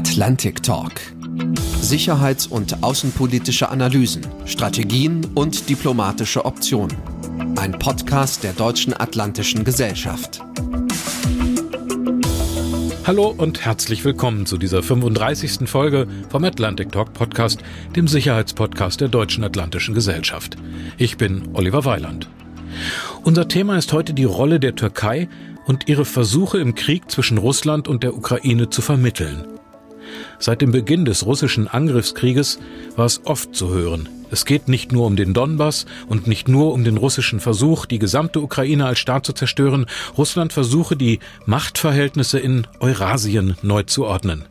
Atlantic Talk. Sicherheits- und außenpolitische Analysen, Strategien und diplomatische Optionen. Ein Podcast der Deutschen Atlantischen Gesellschaft. Hallo und herzlich willkommen zu dieser 35. Folge vom Atlantic Talk Podcast, dem Sicherheitspodcast der Deutschen Atlantischen Gesellschaft. Ich bin Oliver Weiland. Unser Thema ist heute die Rolle der Türkei und ihre Versuche im Krieg zwischen Russland und der Ukraine zu vermitteln. Seit dem Beginn des russischen Angriffskrieges war es oft zu hören. Es geht nicht nur um den Donbass und nicht nur um den russischen Versuch, die gesamte Ukraine als Staat zu zerstören. Russland versuche, die Machtverhältnisse in Eurasien neu zu ordnen.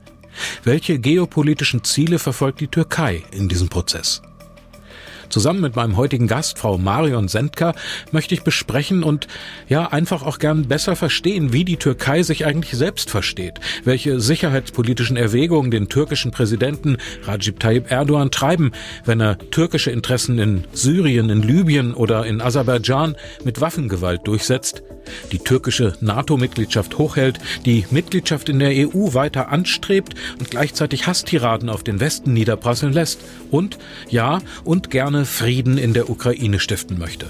Welche geopolitischen Ziele verfolgt die Türkei in diesem Prozess? Zusammen mit meinem heutigen Gast, Frau Marion Sendka, möchte ich besprechen und ja einfach auch gern besser verstehen, wie die Türkei sich eigentlich selbst versteht, welche sicherheitspolitischen Erwägungen den türkischen Präsidenten Recep Tayyip Erdogan treiben, wenn er türkische Interessen in Syrien, in Libyen oder in Aserbaidschan mit Waffengewalt durchsetzt, die türkische NATO-Mitgliedschaft hochhält, die Mitgliedschaft in der EU weiter anstrebt und gleichzeitig Hasstiraden auf den Westen niederprasseln lässt und, ja, und gerne Frieden in der Ukraine stiften möchte.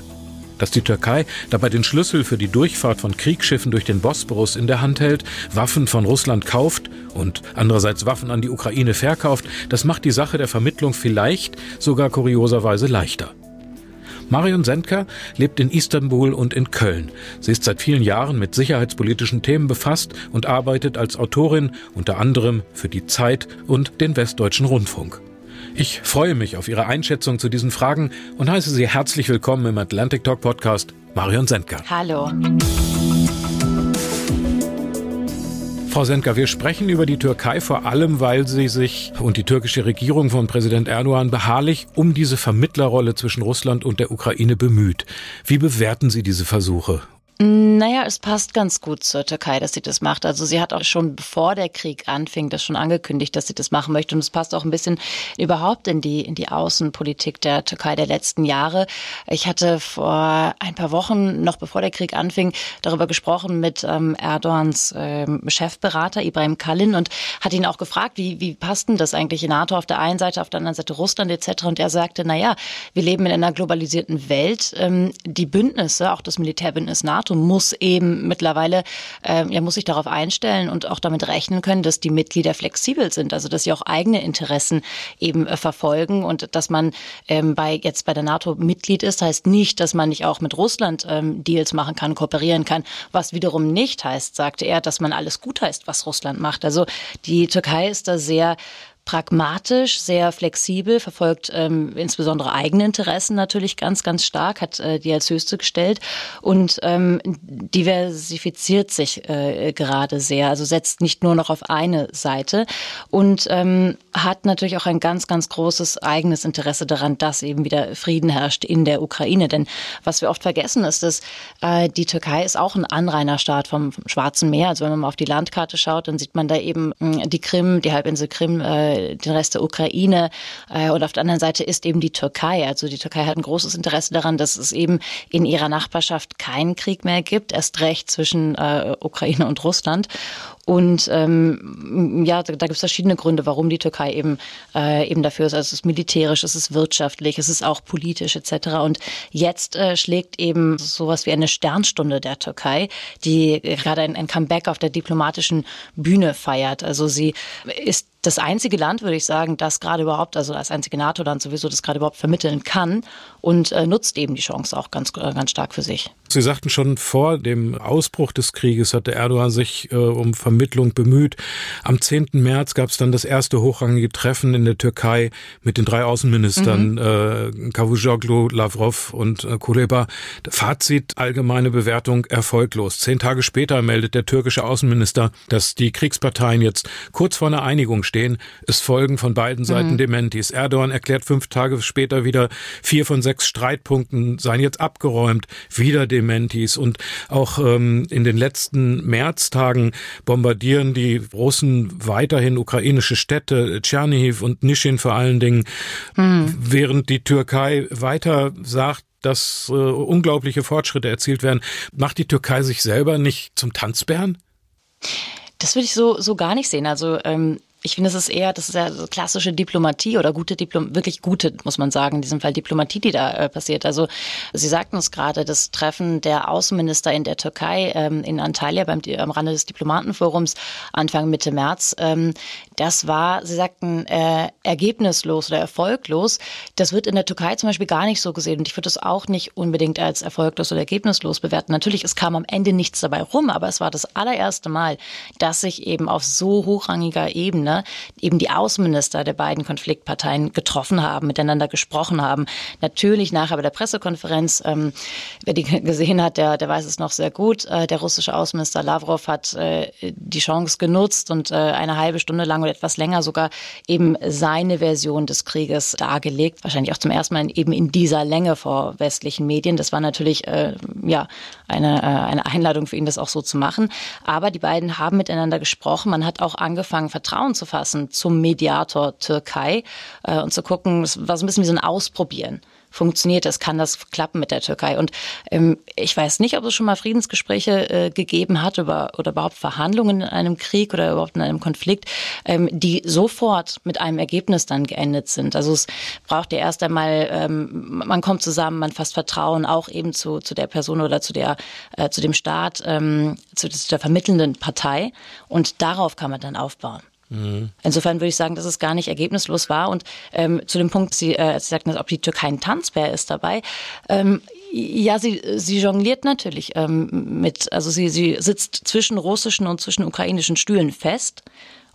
Dass die Türkei dabei den Schlüssel für die Durchfahrt von Kriegsschiffen durch den Bosporus in der Hand hält, Waffen von Russland kauft und andererseits Waffen an die Ukraine verkauft, das macht die Sache der Vermittlung vielleicht sogar kurioserweise leichter. Marion Sendker lebt in Istanbul und in Köln. Sie ist seit vielen Jahren mit sicherheitspolitischen Themen befasst und arbeitet als Autorin unter anderem für die Zeit und den Westdeutschen Rundfunk. Ich freue mich auf Ihre Einschätzung zu diesen Fragen und heiße Sie herzlich willkommen im Atlantic Talk Podcast. Marion Sendker. Hallo. Frau Sendker, wir sprechen über die Türkei vor allem, weil sie sich und die türkische Regierung von Präsident Erdogan beharrlich um diese Vermittlerrolle zwischen Russland und der Ukraine bemüht. Wie bewerten Sie diese Versuche naja, es passt ganz gut zur Türkei, dass sie das macht. Also sie hat auch schon bevor der Krieg anfing, das schon angekündigt, dass sie das machen möchte. Und es passt auch ein bisschen überhaupt in die, in die Außenpolitik der Türkei der letzten Jahre. Ich hatte vor ein paar Wochen, noch bevor der Krieg anfing, darüber gesprochen mit ähm, Erdogans ähm, Chefberater Ibrahim Kalin und hat ihn auch gefragt, wie, wie passt denn das eigentlich in NATO auf der einen Seite, auf der anderen Seite Russland etc. Und er sagte, na ja, wir leben in einer globalisierten Welt. Ähm, die Bündnisse, auch das Militärbündnis NATO, NATO muss eben mittlerweile, äh, ja, muss sich darauf einstellen und auch damit rechnen können, dass die Mitglieder flexibel sind, also dass sie auch eigene Interessen eben äh, verfolgen und dass man ähm, bei jetzt bei der NATO Mitglied ist, heißt nicht, dass man nicht auch mit Russland ähm, Deals machen kann, kooperieren kann, was wiederum nicht heißt, sagte er, dass man alles gut heißt, was Russland macht. Also die Türkei ist da sehr pragmatisch, sehr flexibel, verfolgt ähm, insbesondere eigene Interessen natürlich ganz, ganz stark, hat äh, die als höchste gestellt und ähm, diversifiziert sich äh, gerade sehr, also setzt nicht nur noch auf eine Seite und ähm, hat natürlich auch ein ganz, ganz großes eigenes Interesse daran, dass eben wieder Frieden herrscht in der Ukraine. Denn was wir oft vergessen ist, dass äh, die Türkei ist auch ein Anrainerstaat vom, Schwarzen Meer. Also wenn man mal auf die Landkarte schaut, dann sieht man da eben mh, die Krim, die Halbinsel Krim, äh, den Rest der Ukraine. Äh, und auf der anderen Seite ist eben die Türkei. Also die Türkei hat ein großes Interesse daran, dass es eben in ihrer Nachbarschaft keinen Krieg mehr gibt, erst recht zwischen äh, Ukraine und Russland. Und ähm, ja, da, da gibt es verschiedene Gründe, warum die Türkei eben äh, eben dafür ist. Also es ist militärisch, es ist wirtschaftlich, es ist auch politisch etc. Und jetzt äh, schlägt eben sowas wie eine Sternstunde der Türkei, die gerade ein, ein Comeback auf der diplomatischen Bühne feiert. Also sie ist das einzige Land, würde ich sagen, das gerade überhaupt, also das einzige NATO-Land sowieso, das gerade überhaupt vermitteln kann und äh, nutzt eben die Chance auch ganz, äh, ganz stark für sich. Sie sagten schon vor dem Ausbruch des Krieges hatte Erdogan sich äh, um Vermittlung bemüht. Am 10. März gab es dann das erste hochrangige Treffen in der Türkei mit den drei Außenministern mhm. äh, Cavusoglu, Lavrov und äh, Kuleba. Fazit allgemeine Bewertung erfolglos. Zehn Tage später meldet der türkische Außenminister, dass die Kriegsparteien jetzt kurz vor einer Einigung stehen. Es folgen von beiden Seiten mhm. Dementis. Erdogan erklärt fünf Tage später wieder, vier von sechs Streitpunkten seien jetzt abgeräumt. Wieder Dementis. Und auch ähm, in den letzten Märztagen bombardieren die Russen weiterhin ukrainische Städte, Tschernihiv und Nishin vor allen Dingen, mhm. während die Türkei weiter sagt, dass äh, unglaubliche Fortschritte erzielt werden. Macht die Türkei sich selber nicht zum Tanzbären? Das würde ich so, so gar nicht sehen. Also ähm, ich finde, es ist eher, das ist ja so klassische Diplomatie oder gute Diplom, wirklich gute, muss man sagen, in diesem Fall Diplomatie, die da äh, passiert. Also Sie sagten es gerade, das Treffen der Außenminister in der Türkei ähm, in Antalya beim am Rande des Diplomatenforums Anfang Mitte März, ähm, das war, Sie sagten, äh, ergebnislos oder erfolglos. Das wird in der Türkei zum Beispiel gar nicht so gesehen und ich würde es auch nicht unbedingt als erfolglos oder ergebnislos bewerten. Natürlich, es kam am Ende nichts dabei rum, aber es war das allererste Mal, dass sich eben auf so hochrangiger Ebene Ebene eben die Außenminister der beiden Konfliktparteien getroffen haben, miteinander gesprochen haben. Natürlich nachher bei der Pressekonferenz, ähm, wer die gesehen hat, der, der weiß es noch sehr gut. Äh, der russische Außenminister Lavrov hat äh, die Chance genutzt und äh, eine halbe Stunde lang oder etwas länger sogar eben seine Version des Krieges dargelegt. Wahrscheinlich auch zum ersten Mal eben in dieser Länge vor westlichen Medien. Das war natürlich äh, ja eine, äh, eine Einladung für ihn, das auch so zu machen. Aber die beiden haben miteinander gesprochen. Man hat auch angefangen, Vertrauen zu fassen zum Mediator Türkei äh, und zu gucken, es war so ein bisschen wie so ein Ausprobieren funktioniert das, kann das klappen mit der Türkei. Und ähm, ich weiß nicht, ob es schon mal Friedensgespräche äh, gegeben hat über, oder überhaupt Verhandlungen in einem Krieg oder überhaupt in einem Konflikt, ähm, die sofort mit einem Ergebnis dann geendet sind. Also es braucht ja erst einmal, ähm, man kommt zusammen, man fasst Vertrauen auch eben zu, zu der Person oder zu der, äh, zu dem Staat, ähm, zu, zu der vermittelnden Partei. Und darauf kann man dann aufbauen. Insofern würde ich sagen, dass es gar nicht ergebnislos war. Und ähm, zu dem Punkt, Sie, äh, Sie sagten, ob die Türkei ein Tanzbär ist dabei. Ähm, ja, sie, sie jongliert natürlich ähm, mit, also sie, sie sitzt zwischen russischen und zwischen ukrainischen Stühlen fest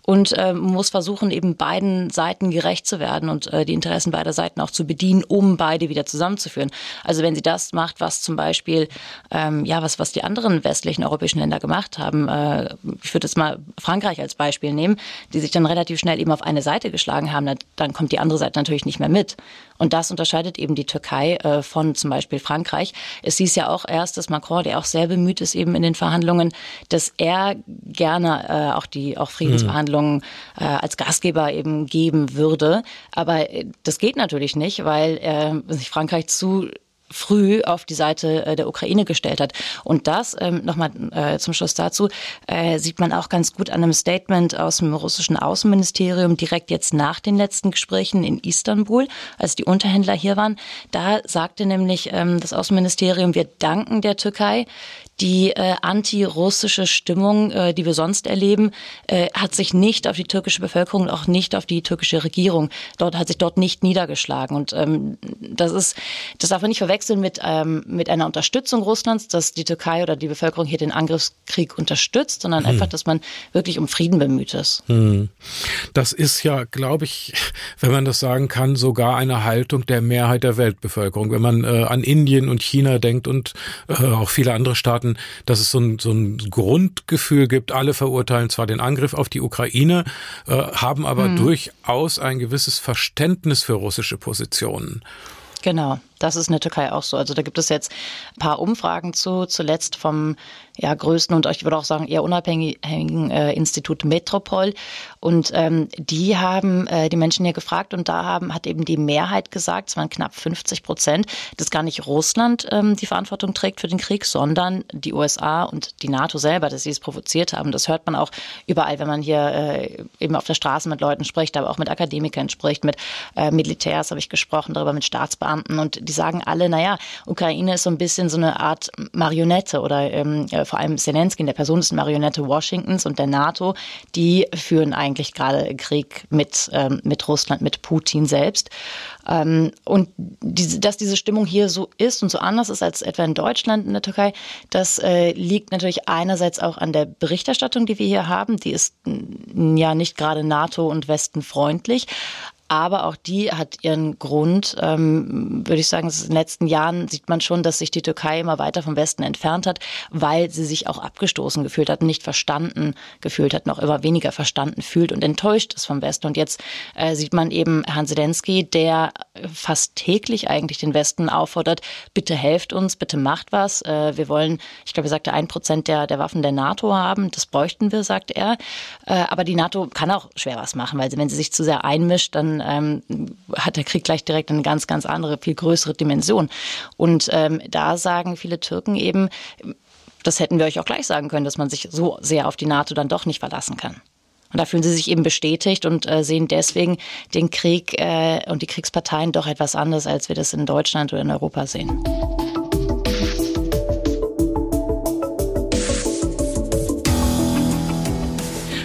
und äh, muss versuchen, eben beiden Seiten gerecht zu werden und äh, die Interessen beider Seiten auch zu bedienen, um beide wieder zusammenzuführen. Also wenn sie das macht, was zum Beispiel, ähm, ja, was, was die anderen westlichen europäischen Länder gemacht haben, äh, ich würde jetzt mal Frankreich als Beispiel nehmen, die sich dann relativ schnell eben auf eine Seite geschlagen haben, dann, dann kommt die andere Seite natürlich nicht mehr mit. Und das unterscheidet eben die Türkei äh, von zum Beispiel Frankreich. Es hieß ja auch erst, dass Macron, der auch sehr bemüht ist eben in den Verhandlungen, dass er gerne äh, auch die auch Friedensverhandlungen äh, als Gastgeber eben geben würde. Aber äh, das geht natürlich nicht, weil äh, sich Frankreich zu früh auf die Seite äh, der Ukraine gestellt hat. Und das, ähm, nochmal äh, zum Schluss dazu, äh, sieht man auch ganz gut an einem Statement aus dem russischen Außenministerium direkt jetzt nach den letzten Gesprächen in Istanbul, als die Unterhändler hier waren. Da sagte nämlich ähm, das Außenministerium, wir danken der Türkei, die äh, anti-russische Stimmung, äh, die wir sonst erleben, äh, hat sich nicht auf die türkische Bevölkerung und auch nicht auf die türkische Regierung, dort hat sich dort nicht niedergeschlagen. Und ähm, das ist, das darf man nicht verwechseln mit, ähm, mit einer Unterstützung Russlands, dass die Türkei oder die Bevölkerung hier den Angriffskrieg unterstützt, sondern hm. einfach, dass man wirklich um Frieden bemüht ist. Hm. Das ist ja, glaube ich, wenn man das sagen kann, sogar eine Haltung der Mehrheit der Weltbevölkerung. Wenn man äh, an Indien und China denkt und äh, auch viele andere Staaten, Staaten, dass es so ein, so ein Grundgefühl gibt, alle verurteilen zwar den Angriff auf die Ukraine, äh, haben aber hm. durchaus ein gewisses Verständnis für russische Positionen. Genau, das ist in der Türkei auch so. Also da gibt es jetzt ein paar Umfragen zu, zuletzt vom ja, größten und ich würde auch sagen eher unabhängigen äh, Institut Metropol. Und ähm, die haben äh, die Menschen hier gefragt und da haben, hat eben die Mehrheit gesagt, es waren knapp 50 Prozent, dass gar nicht Russland ähm, die Verantwortung trägt für den Krieg, sondern die USA und die NATO selber, dass sie es provoziert haben. Das hört man auch überall, wenn man hier äh, eben auf der Straße mit Leuten spricht, aber auch mit Akademikern spricht, mit äh, Militärs habe ich gesprochen, darüber mit Staatsbeamten und die sagen alle, naja, Ukraine ist so ein bisschen so eine Art Marionette oder ähm, äh, vor allem Zelensky in der Person ist eine Marionette Washingtons und der NATO, die führen eigentlich gerade Krieg mit, ähm, mit Russland, mit Putin selbst. Ähm, und diese, dass diese Stimmung hier so ist und so anders ist als etwa in Deutschland, in der Türkei, das äh, liegt natürlich einerseits auch an der Berichterstattung, die wir hier haben. Die ist ja nicht gerade NATO und Westen freundlich. Aber auch die hat ihren Grund, ähm, würde ich sagen, in den letzten Jahren sieht man schon, dass sich die Türkei immer weiter vom Westen entfernt hat, weil sie sich auch abgestoßen gefühlt hat, nicht verstanden gefühlt hat, noch immer weniger verstanden fühlt und enttäuscht ist vom Westen. Und jetzt äh, sieht man eben Herrn Zelensky, der fast täglich eigentlich den Westen auffordert, bitte helft uns, bitte macht was. Äh, wir wollen, ich glaube, er sagte, ein Prozent der, der Waffen der NATO haben. Das bräuchten wir, sagt er. Äh, aber die NATO kann auch schwer was machen, weil sie, wenn sie sich zu sehr einmischt, dann ähm, hat der Krieg gleich direkt eine ganz, ganz andere, viel größere Dimension. Und ähm, da sagen viele Türken eben, das hätten wir euch auch gleich sagen können, dass man sich so sehr auf die NATO dann doch nicht verlassen kann. Und da fühlen sie sich eben bestätigt und äh, sehen deswegen den Krieg äh, und die Kriegsparteien doch etwas anders, als wir das in Deutschland oder in Europa sehen.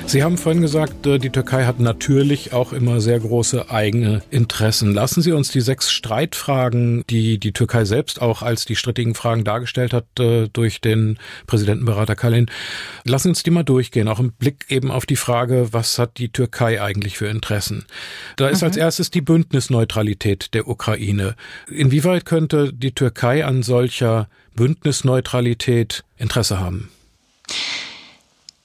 Sie haben vorhin gesagt, äh, die Türkei hat natürlich auch immer sehr große eigene Interessen. Lassen Sie uns die sechs Streitfragen, die die Türkei selbst auch als die strittigen Fragen dargestellt hat äh, durch den Präsidentenberater Kalin, lassen Sie uns die mal durchgehen, auch im Blick eben auf die Frage, was hat die Türkei eigentlich für Interessen? Da ist mhm. als erstes die Bündnisneutralität der Ukraine. Inwieweit könnte die Türkei an solcher Bündnisneutralität Interesse haben?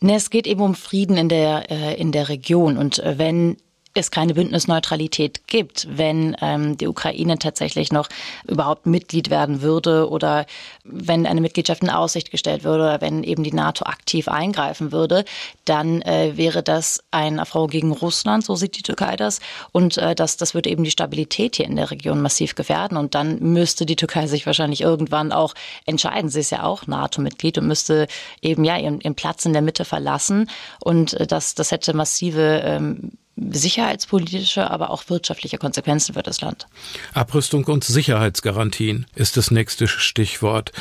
Ne, es geht eben um Frieden in der, äh, in der Region. Und äh, wenn es keine Bündnisneutralität gibt, wenn ähm, die Ukraine tatsächlich noch überhaupt Mitglied werden würde oder wenn eine Mitgliedschaft in Aussicht gestellt würde oder wenn eben die NATO aktiv eingreifen würde, dann äh, wäre das ein Affront gegen Russland, so sieht die Türkei das. Und äh, das, das würde eben die Stabilität hier in der Region massiv gefährden. Und dann müsste die Türkei sich wahrscheinlich irgendwann auch entscheiden. Sie ist ja auch NATO-Mitglied und müsste eben ja ihren, ihren Platz in der Mitte verlassen. Und äh, das, das hätte massive ähm, sicherheitspolitische, aber auch wirtschaftliche Konsequenzen für das Land. Abrüstung und Sicherheitsgarantien ist das nächste Stichwort.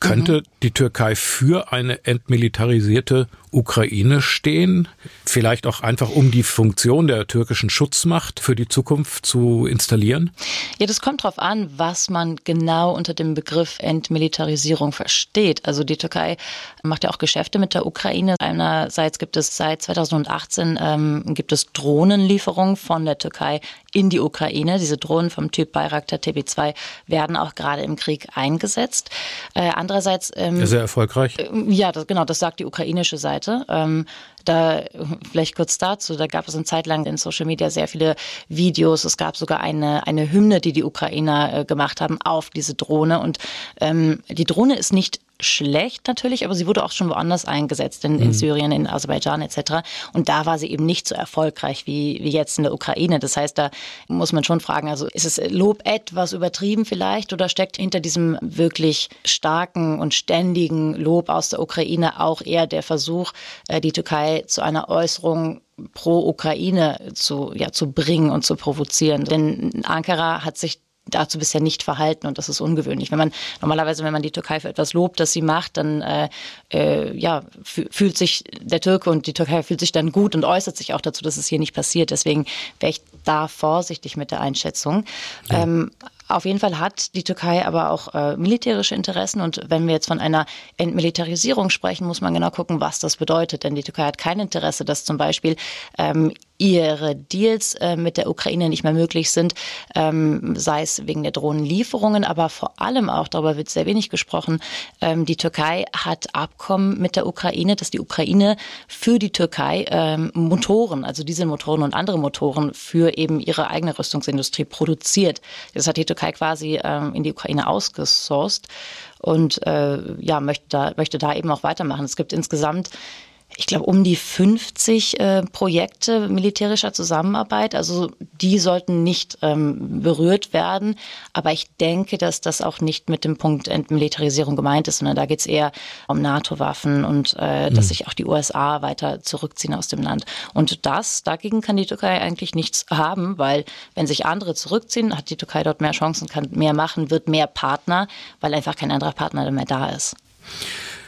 Könnte mhm. die Türkei für eine entmilitarisierte Ukraine stehen? Vielleicht auch einfach, um die Funktion der türkischen Schutzmacht für die Zukunft zu installieren? Ja, das kommt darauf an, was man genau unter dem Begriff Entmilitarisierung versteht. Also die Türkei macht ja auch Geschäfte mit der Ukraine. Einerseits gibt es seit 2018 ähm, gibt es Drohnenlieferungen von der Türkei in die Ukraine. Diese Drohnen vom Typ Bayraktar TB2 werden auch gerade im Krieg eingesetzt. Äh, andererseits ähm, sehr erfolgreich. Äh, ja, das, genau, das sagt die ukrainische Seite. Ähm, da vielleicht kurz dazu, da gab es eine Zeit lang in Social Media sehr viele Videos. Es gab sogar eine eine Hymne, die die Ukrainer äh, gemacht haben auf diese Drohne. Und ähm, die Drohne ist nicht schlecht natürlich, aber sie wurde auch schon woanders eingesetzt, in, in mhm. Syrien, in Aserbaidschan etc. Und da war sie eben nicht so erfolgreich wie, wie jetzt in der Ukraine. Das heißt, da muss man schon fragen, also ist es Lob etwas übertrieben vielleicht oder steckt hinter diesem wirklich starken und ständigen Lob aus der Ukraine auch eher der Versuch, äh, die Türkei zu einer Äußerung pro Ukraine zu, ja, zu bringen und zu provozieren. Denn Ankara hat sich dazu bisher nicht verhalten und das ist ungewöhnlich. Wenn man normalerweise, wenn man die Türkei für etwas lobt, das sie macht, dann äh, äh, ja fühlt sich der Türke und die Türkei fühlt sich dann gut und äußert sich auch dazu, dass es hier nicht passiert. Deswegen wäre ich da vorsichtig mit der Einschätzung. Ja. Ähm, auf jeden Fall hat die Türkei aber auch äh, militärische Interessen. Und wenn wir jetzt von einer Entmilitarisierung sprechen, muss man genau gucken, was das bedeutet. Denn die Türkei hat kein Interesse, dass zum Beispiel ähm, ihre Deals äh, mit der Ukraine nicht mehr möglich sind, ähm, sei es wegen der Drohnenlieferungen, aber vor allem auch, darüber wird sehr wenig gesprochen, ähm, die Türkei hat Abkommen mit der Ukraine, dass die Ukraine für die Türkei ähm, Motoren, also Dieselmotoren und andere Motoren für eben ihre eigene Rüstungsindustrie produziert. Das hat die Türkei quasi ähm, in die Ukraine ausgesourced und äh, ja, möchte da, möchte da eben auch weitermachen. Es gibt insgesamt ich glaube, um die 50 äh, Projekte militärischer Zusammenarbeit. Also die sollten nicht ähm, berührt werden. Aber ich denke, dass das auch nicht mit dem Punkt Entmilitarisierung gemeint ist, sondern da geht es eher um NATO-Waffen und äh, mhm. dass sich auch die USA weiter zurückziehen aus dem Land. Und das, dagegen kann die Türkei eigentlich nichts haben, weil wenn sich andere zurückziehen, hat die Türkei dort mehr Chancen, kann mehr machen, wird mehr Partner, weil einfach kein anderer Partner mehr da ist.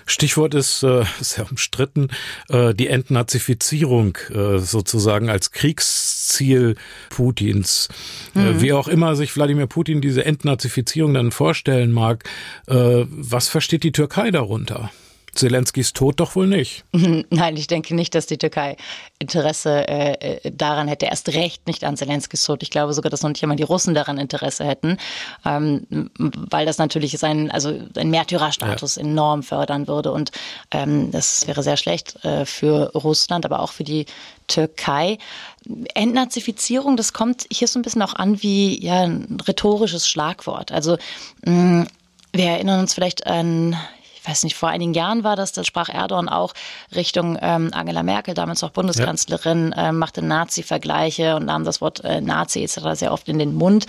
Stichwort ist äh, sehr umstritten, äh, die Entnazifizierung äh, sozusagen als Kriegsziel Putins. Äh, mhm. Wie auch immer sich Wladimir Putin diese Entnazifizierung dann vorstellen mag, äh, was versteht die Türkei darunter? Zelenskis Tod doch wohl nicht. Nein, ich denke nicht, dass die Türkei Interesse äh, daran hätte. Erst recht nicht an Zelenskis Tod. Ich glaube sogar, dass noch nicht einmal die Russen daran Interesse hätten, ähm, weil das natürlich seinen, also einen Märtyrerstatus ja. enorm fördern würde. Und ähm, das wäre sehr schlecht äh, für Russland, aber auch für die Türkei. Entnazifizierung, das kommt hier so ein bisschen auch an wie ja, ein rhetorisches Schlagwort. Also mh, wir erinnern uns vielleicht an weiß nicht, vor einigen Jahren war das, da sprach Erdogan auch Richtung ähm, Angela Merkel, damals auch Bundeskanzlerin, ja. äh, machte Nazi-Vergleiche und nahm das Wort äh, Nazi etc. sehr oft in den Mund.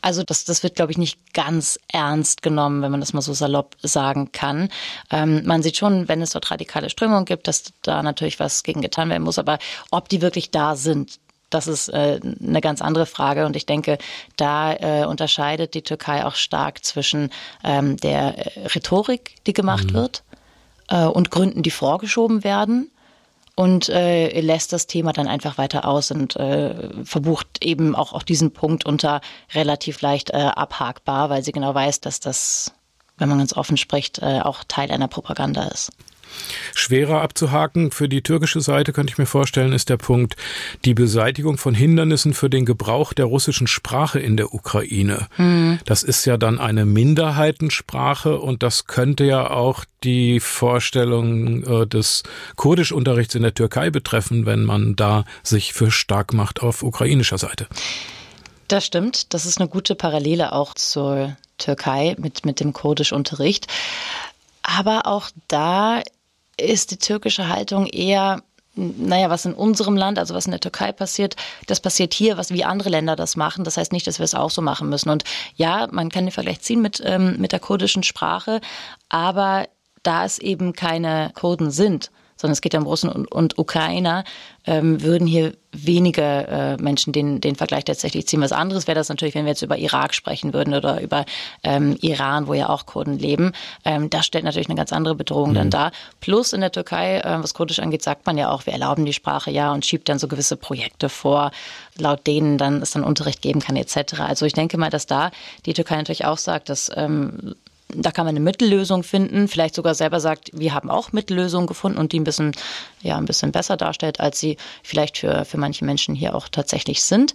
Also das, das wird, glaube ich, nicht ganz ernst genommen, wenn man das mal so salopp sagen kann. Ähm, man sieht schon, wenn es dort radikale Strömungen gibt, dass da natürlich was gegen getan werden muss, aber ob die wirklich da sind, das ist äh, eine ganz andere Frage. Und ich denke, da äh, unterscheidet die Türkei auch stark zwischen ähm, der äh, Rhetorik, die gemacht mhm. wird, äh, und Gründen, die vorgeschoben werden. Und äh, lässt das Thema dann einfach weiter aus und äh, verbucht eben auch, auch diesen Punkt unter relativ leicht abhakbar, weil sie genau weiß, dass das, wenn man ganz offen spricht, auch Teil einer Propaganda ist. Schwerer abzuhaken für die türkische Seite, könnte ich mir vorstellen, ist der Punkt die Beseitigung von Hindernissen für den Gebrauch der russischen Sprache in der Ukraine. Mhm. Das ist ja dann eine Minderheitensprache und das könnte ja auch die Vorstellung äh, des Kurdischunterrichts in der Türkei betreffen, wenn man da sich für stark macht auf ukrainischer Seite. Das stimmt. Das ist eine gute Parallele auch zur Türkei mit, mit dem Kurdischunterricht. Aber auch da ist die türkische Haltung eher naja, was in unserem Land, also was in der Türkei passiert, das passiert hier, was wie andere Länder das machen. Das heißt nicht, dass wir es auch so machen müssen. Und ja, man kann den Vergleich ziehen mit, ähm, mit der kurdischen Sprache, aber da es eben keine Kurden sind, sondern es geht um Russen und, und Ukrainer, ähm, würden hier wenige äh, Menschen den, den Vergleich tatsächlich ziehen. Was anderes wäre das natürlich, wenn wir jetzt über Irak sprechen würden oder über ähm, Iran, wo ja auch Kurden leben. Ähm, das stellt natürlich eine ganz andere Bedrohung mhm. dann dar. Plus in der Türkei, äh, was Kurdisch angeht, sagt man ja auch, wir erlauben die Sprache ja und schiebt dann so gewisse Projekte vor, laut denen dann es dann Unterricht geben kann etc. Also ich denke mal, dass da die Türkei natürlich auch sagt, dass ähm, da kann man eine Mittellösung finden, vielleicht sogar selber sagt, wir haben auch Mittellösungen gefunden und die ein bisschen, ja, ein bisschen besser darstellt, als sie vielleicht für, für manche Menschen hier auch tatsächlich sind.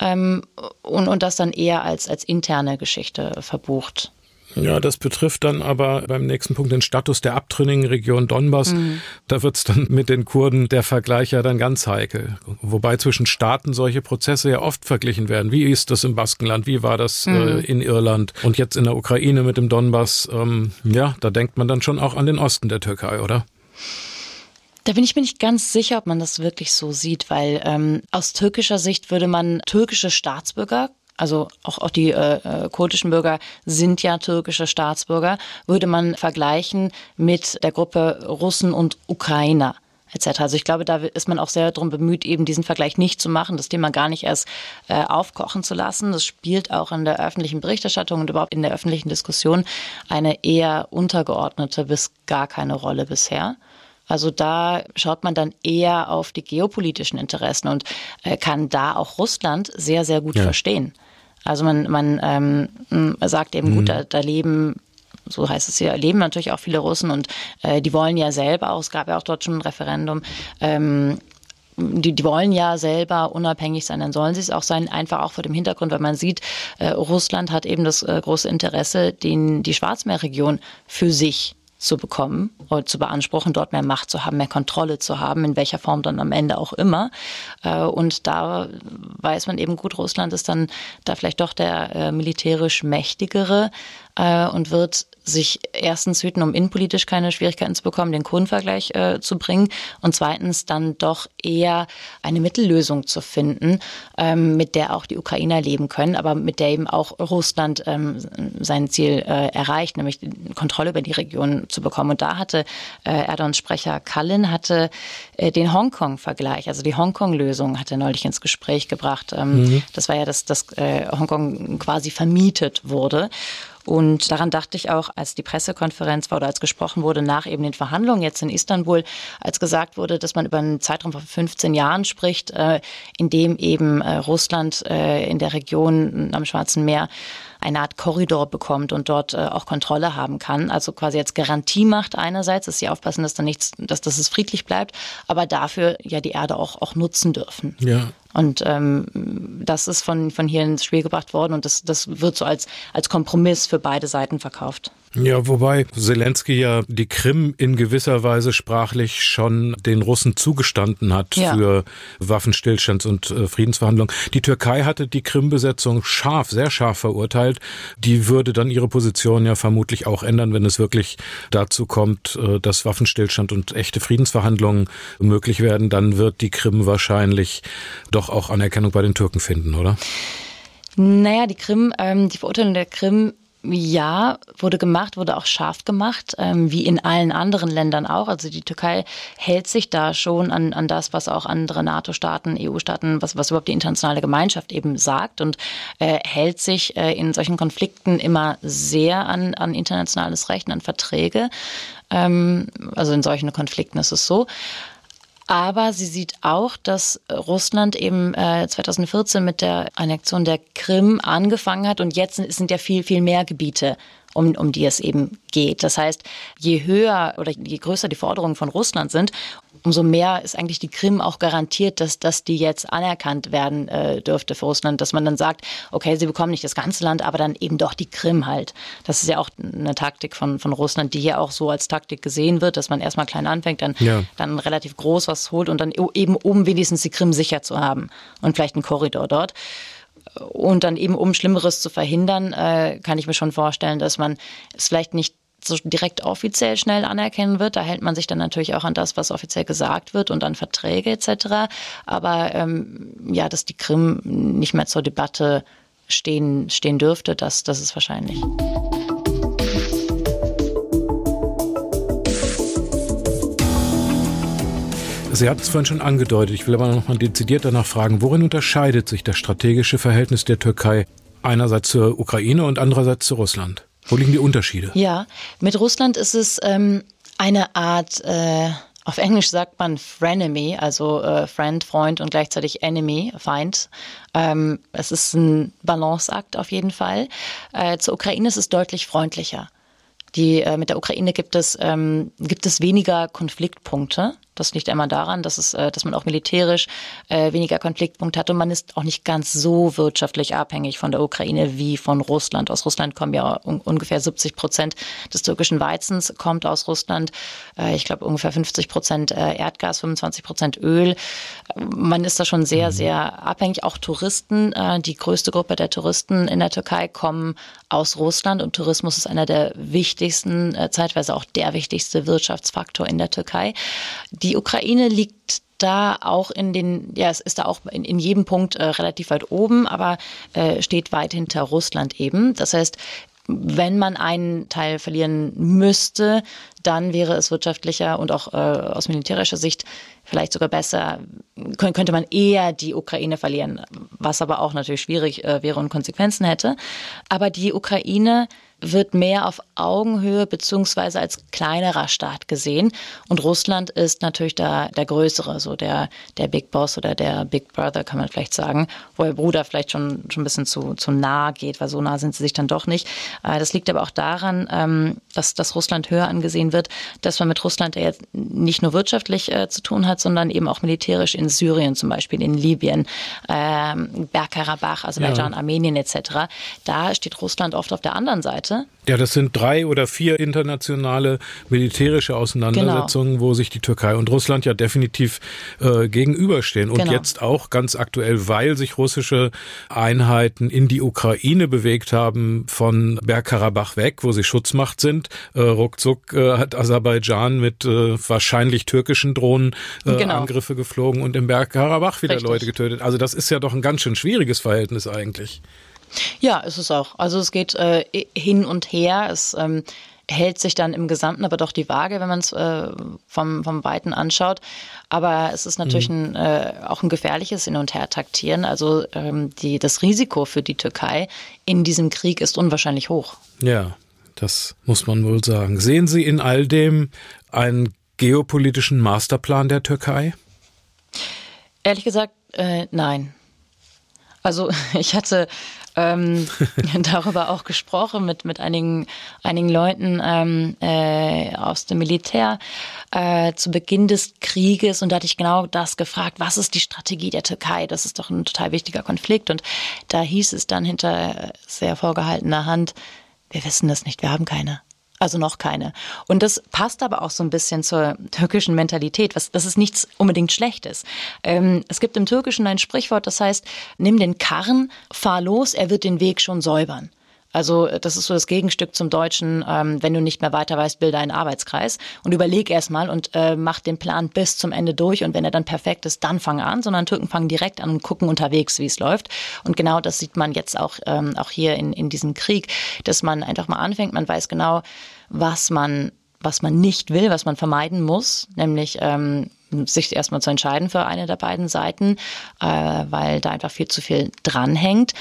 Ähm, und, und das dann eher als, als interne Geschichte verbucht. Ja, das betrifft dann aber beim nächsten Punkt den Status der abtrünnigen Region Donbass. Mhm. Da wird's dann mit den Kurden der Vergleich ja dann ganz heikel. Wobei zwischen Staaten solche Prozesse ja oft verglichen werden. Wie ist das im Baskenland? Wie war das äh, mhm. äh, in Irland? Und jetzt in der Ukraine mit dem Donbass? Ähm, ja, da denkt man dann schon auch an den Osten der Türkei, oder? Da bin ich mir nicht ganz sicher, ob man das wirklich so sieht, weil ähm, aus türkischer Sicht würde man türkische Staatsbürger also auch, auch die äh, äh, kurdischen Bürger sind ja türkische Staatsbürger, würde man vergleichen mit der Gruppe Russen und Ukrainer etc. Also ich glaube, da ist man auch sehr darum bemüht, eben diesen Vergleich nicht zu machen, das Thema gar nicht erst äh, aufkochen zu lassen. Das spielt auch in der öffentlichen Berichterstattung und überhaupt in der öffentlichen Diskussion eine eher untergeordnete bis gar keine Rolle bisher. Also da schaut man dann eher auf die geopolitischen Interessen und äh, kann da auch Russland sehr, sehr gut ja. verstehen. Also man, man ähm, sagt eben, mhm. gut, da, da leben so heißt es hier, leben natürlich auch viele Russen und äh, die wollen ja selber auch, es gab ja auch dort schon ein Referendum, ähm, die, die wollen ja selber unabhängig sein, dann sollen sie es auch sein, einfach auch vor dem Hintergrund, weil man sieht, äh, Russland hat eben das äh, große Interesse, den, die Schwarzmeerregion für sich zu bekommen oder zu beanspruchen, dort mehr Macht zu haben, mehr Kontrolle zu haben, in welcher Form dann am Ende auch immer. Äh, und da weiß man eben gut, Russland ist dann da vielleicht doch der äh, militärisch mächtigere äh, und wird sich erstens hüten, um innenpolitisch keine Schwierigkeiten zu bekommen, den Kurdenvergleich äh, zu bringen und zweitens dann doch eher eine Mittellösung zu finden, ähm, mit der auch die Ukrainer leben können, aber mit der eben auch Russland ähm, sein Ziel äh, erreicht, nämlich die Kontrolle über die Region zu bekommen. Und da hatte äh, Erdogans Sprecher Kallin hatte äh, den Hongkong-Vergleich, also die Hongkong-Lösung, hat er neulich ins Gespräch gebracht. Ähm, mhm. Das war ja, dass, dass äh, Hongkong quasi vermietet wurde. Und daran dachte ich auch, als die Pressekonferenz war oder als gesprochen wurde nach eben den Verhandlungen jetzt in Istanbul, als gesagt wurde, dass man über einen Zeitraum von 15 Jahren spricht, äh, in dem eben äh, Russland äh, in der Region am Schwarzen Meer eine Art Korridor bekommt und dort äh, auch Kontrolle haben kann. Also quasi als Garantie macht einerseits, dass sie aufpassen, dass da nichts, dass, dass es friedlich bleibt, aber dafür ja die Erde auch, auch nutzen dürfen. Ja. Und ähm, das ist von, von hier ins Spiel gebracht worden und das, das wird so als, als Kompromiss für beide Seiten verkauft. Ja, wobei Zelensky ja die Krim in gewisser Weise sprachlich schon den Russen zugestanden hat ja. für Waffenstillstands- und äh, Friedensverhandlungen. Die Türkei hatte die Krim-Besetzung scharf, sehr scharf verurteilt. Die würde dann ihre Position ja vermutlich auch ändern, wenn es wirklich dazu kommt, äh, dass Waffenstillstand und echte Friedensverhandlungen möglich werden. Dann wird die Krim wahrscheinlich doch auch Anerkennung bei den Türken finden, oder? Naja, die Krim, ähm, die Verurteilung der Krim ja, wurde gemacht, wurde auch scharf gemacht, ähm, wie in allen anderen Ländern auch. Also die Türkei hält sich da schon an, an das, was auch andere NATO-Staaten, EU-Staaten, was, was überhaupt die internationale Gemeinschaft eben sagt und äh, hält sich äh, in solchen Konflikten immer sehr an, an internationales Recht, an Verträge. Ähm, also in solchen Konflikten ist es so. Aber sie sieht auch, dass Russland eben äh, 2014 mit der Annexion der Krim angefangen hat und jetzt sind ja viel, viel mehr Gebiete um, um die es eben geht. Das heißt, je höher oder je größer die Forderungen von Russland sind, umso mehr ist eigentlich die Krim auch garantiert, dass, dass die jetzt anerkannt werden äh, dürfte für Russland, dass man dann sagt, okay, sie bekommen nicht das ganze Land, aber dann eben doch die Krim halt. Das ist ja auch eine Taktik von, von Russland, die hier auch so als Taktik gesehen wird, dass man erstmal klein anfängt, dann, ja. dann relativ groß was holt und dann eben um wenigstens die Krim sicher zu haben und vielleicht einen Korridor dort. Und dann eben, um Schlimmeres zu verhindern, äh, kann ich mir schon vorstellen, dass man es vielleicht nicht so direkt offiziell schnell anerkennen wird. Da hält man sich dann natürlich auch an das, was offiziell gesagt wird und an Verträge etc. Aber ähm, ja, dass die Krim nicht mehr zur Debatte stehen, stehen dürfte, das, das ist wahrscheinlich. Sie hat es vorhin schon angedeutet. Ich will aber noch mal dezidiert danach fragen, worin unterscheidet sich das strategische Verhältnis der Türkei einerseits zur Ukraine und andererseits zu Russland? Wo liegen die Unterschiede? Ja, mit Russland ist es ähm, eine Art, äh, auf Englisch sagt man Frenemy, also äh, Friend, Freund und gleichzeitig Enemy, Feind. Ähm, es ist ein Balanceakt auf jeden Fall. Äh, zur Ukraine ist es deutlich freundlicher. Die, äh, mit der Ukraine gibt es, ähm, gibt es weniger Konfliktpunkte. Das liegt einmal daran, dass, es, äh, dass man auch militärisch äh, weniger Konfliktpunkte hat und man ist auch nicht ganz so wirtschaftlich abhängig von der Ukraine wie von Russland. Aus Russland kommen ja un ungefähr 70 Prozent des türkischen Weizens kommt aus Russland. Äh, ich glaube ungefähr 50 Prozent Erdgas, 25 Prozent Öl. Man ist da schon sehr, mhm. sehr abhängig. Auch Touristen, die größte Gruppe der Touristen in der Türkei kommen aus Russland und Tourismus ist einer der wichtigsten, zeitweise auch der wichtigste Wirtschaftsfaktor in der Türkei. Die die Ukraine liegt da auch in den, ja, es ist da auch in, in jedem Punkt äh, relativ weit oben, aber äh, steht weit hinter Russland eben. Das heißt, wenn man einen Teil verlieren müsste, dann wäre es wirtschaftlicher und auch äh, aus militärischer Sicht vielleicht sogar besser, könnte man eher die Ukraine verlieren, was aber auch natürlich schwierig äh, wäre und Konsequenzen hätte. Aber die Ukraine wird mehr auf Augenhöhe beziehungsweise als kleinerer Staat gesehen. Und Russland ist natürlich da der größere, so der, der Big Boss oder der Big Brother, kann man vielleicht sagen, wo der Bruder vielleicht schon, schon ein bisschen zu, zu nah geht, weil so nah sind sie sich dann doch nicht. Äh, das liegt aber auch daran, ähm, dass, dass Russland höher angesehen wird, dass man mit Russland ja jetzt nicht nur wirtschaftlich äh, zu tun hat, sondern eben auch militärisch in Syrien zum Beispiel, in Libyen, ähm, Bergkarabach, Aserbaidschan, ja. Armenien etc. Da steht Russland oft auf der anderen Seite Seite. Ja, das sind drei oder vier internationale militärische Auseinandersetzungen, genau. wo sich die Türkei und Russland ja definitiv äh, gegenüberstehen. Und genau. jetzt auch ganz aktuell, weil sich russische Einheiten in die Ukraine bewegt haben, von Bergkarabach weg, wo sie Schutzmacht sind. Äh, ruckzuck äh, hat Aserbaidschan mit äh, wahrscheinlich türkischen Drohnen äh, genau. Angriffe geflogen und im Bergkarabach wieder Richtig. Leute getötet. Also das ist ja doch ein ganz schön schwieriges Verhältnis eigentlich. Ja, ist es auch. Also es geht äh, hin und her. Es ähm, hält sich dann im Gesamten aber doch die Waage, wenn man es äh, vom, vom Weiten anschaut. Aber es ist natürlich mhm. ein, äh, auch ein gefährliches Hin- und Her-Taktieren. Also ähm, die, das Risiko für die Türkei in diesem Krieg ist unwahrscheinlich hoch. Ja, das muss man wohl sagen. Sehen Sie in all dem einen geopolitischen Masterplan der Türkei? Ehrlich gesagt, äh, nein. Also ich hatte ähm, darüber auch gesprochen mit, mit einigen, einigen Leuten ähm, äh, aus dem Militär äh, zu Beginn des Krieges und da hatte ich genau das gefragt, was ist die Strategie der Türkei? Das ist doch ein total wichtiger Konflikt und da hieß es dann hinter sehr vorgehaltener Hand, wir wissen das nicht, wir haben keine. Also noch keine. Und das passt aber auch so ein bisschen zur türkischen Mentalität. Was, das ist nichts unbedingt Schlechtes. Ähm, es gibt im Türkischen ein Sprichwort, das heißt, nimm den Karren, fahr los, er wird den Weg schon säubern. Also das ist so das Gegenstück zum Deutschen, ähm, wenn du nicht mehr weiter weißt, bilde einen Arbeitskreis und überleg erstmal und äh, mach den Plan bis zum Ende durch und wenn er dann perfekt ist, dann fang an, sondern Türken fangen direkt an und gucken unterwegs, wie es läuft. Und genau das sieht man jetzt auch, ähm, auch hier in, in diesem Krieg, dass man einfach mal anfängt, man weiß genau, was man was man nicht will, was man vermeiden muss, nämlich ähm, sich erstmal zu entscheiden für eine der beiden Seiten, äh, weil da einfach viel zu viel dranhängt.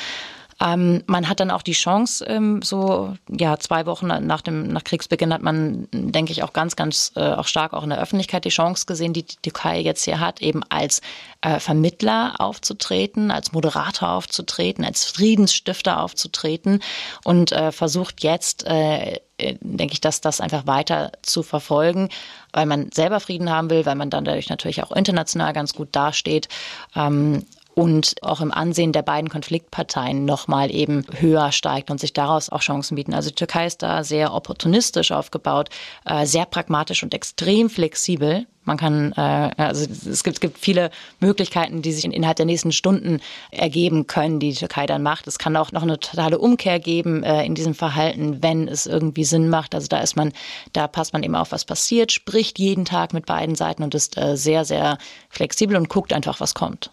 Ähm, man hat dann auch die Chance, ähm, so ja zwei Wochen nach dem nach Kriegsbeginn hat man, denke ich, auch ganz, ganz äh, auch stark auch in der Öffentlichkeit die Chance gesehen, die die Türkei jetzt hier hat, eben als äh, Vermittler aufzutreten, als Moderator aufzutreten, als Friedensstifter aufzutreten und äh, versucht jetzt äh, äh, denke ich, dass das einfach weiter zu verfolgen, weil man selber Frieden haben will, weil man dann dadurch natürlich auch international ganz gut dasteht. Ähm, und auch im Ansehen der beiden Konfliktparteien nochmal eben höher steigt und sich daraus auch Chancen bieten. Also die Türkei ist da sehr opportunistisch aufgebaut, äh, sehr pragmatisch und extrem flexibel. Man kann, äh, also es gibt, es gibt viele Möglichkeiten, die sich innerhalb der nächsten Stunden ergeben können, die die Türkei dann macht. Es kann auch noch eine totale Umkehr geben äh, in diesem Verhalten, wenn es irgendwie Sinn macht. Also da ist man, da passt man eben auf, was passiert, spricht jeden Tag mit beiden Seiten und ist sehr, sehr flexibel und guckt einfach, was kommt.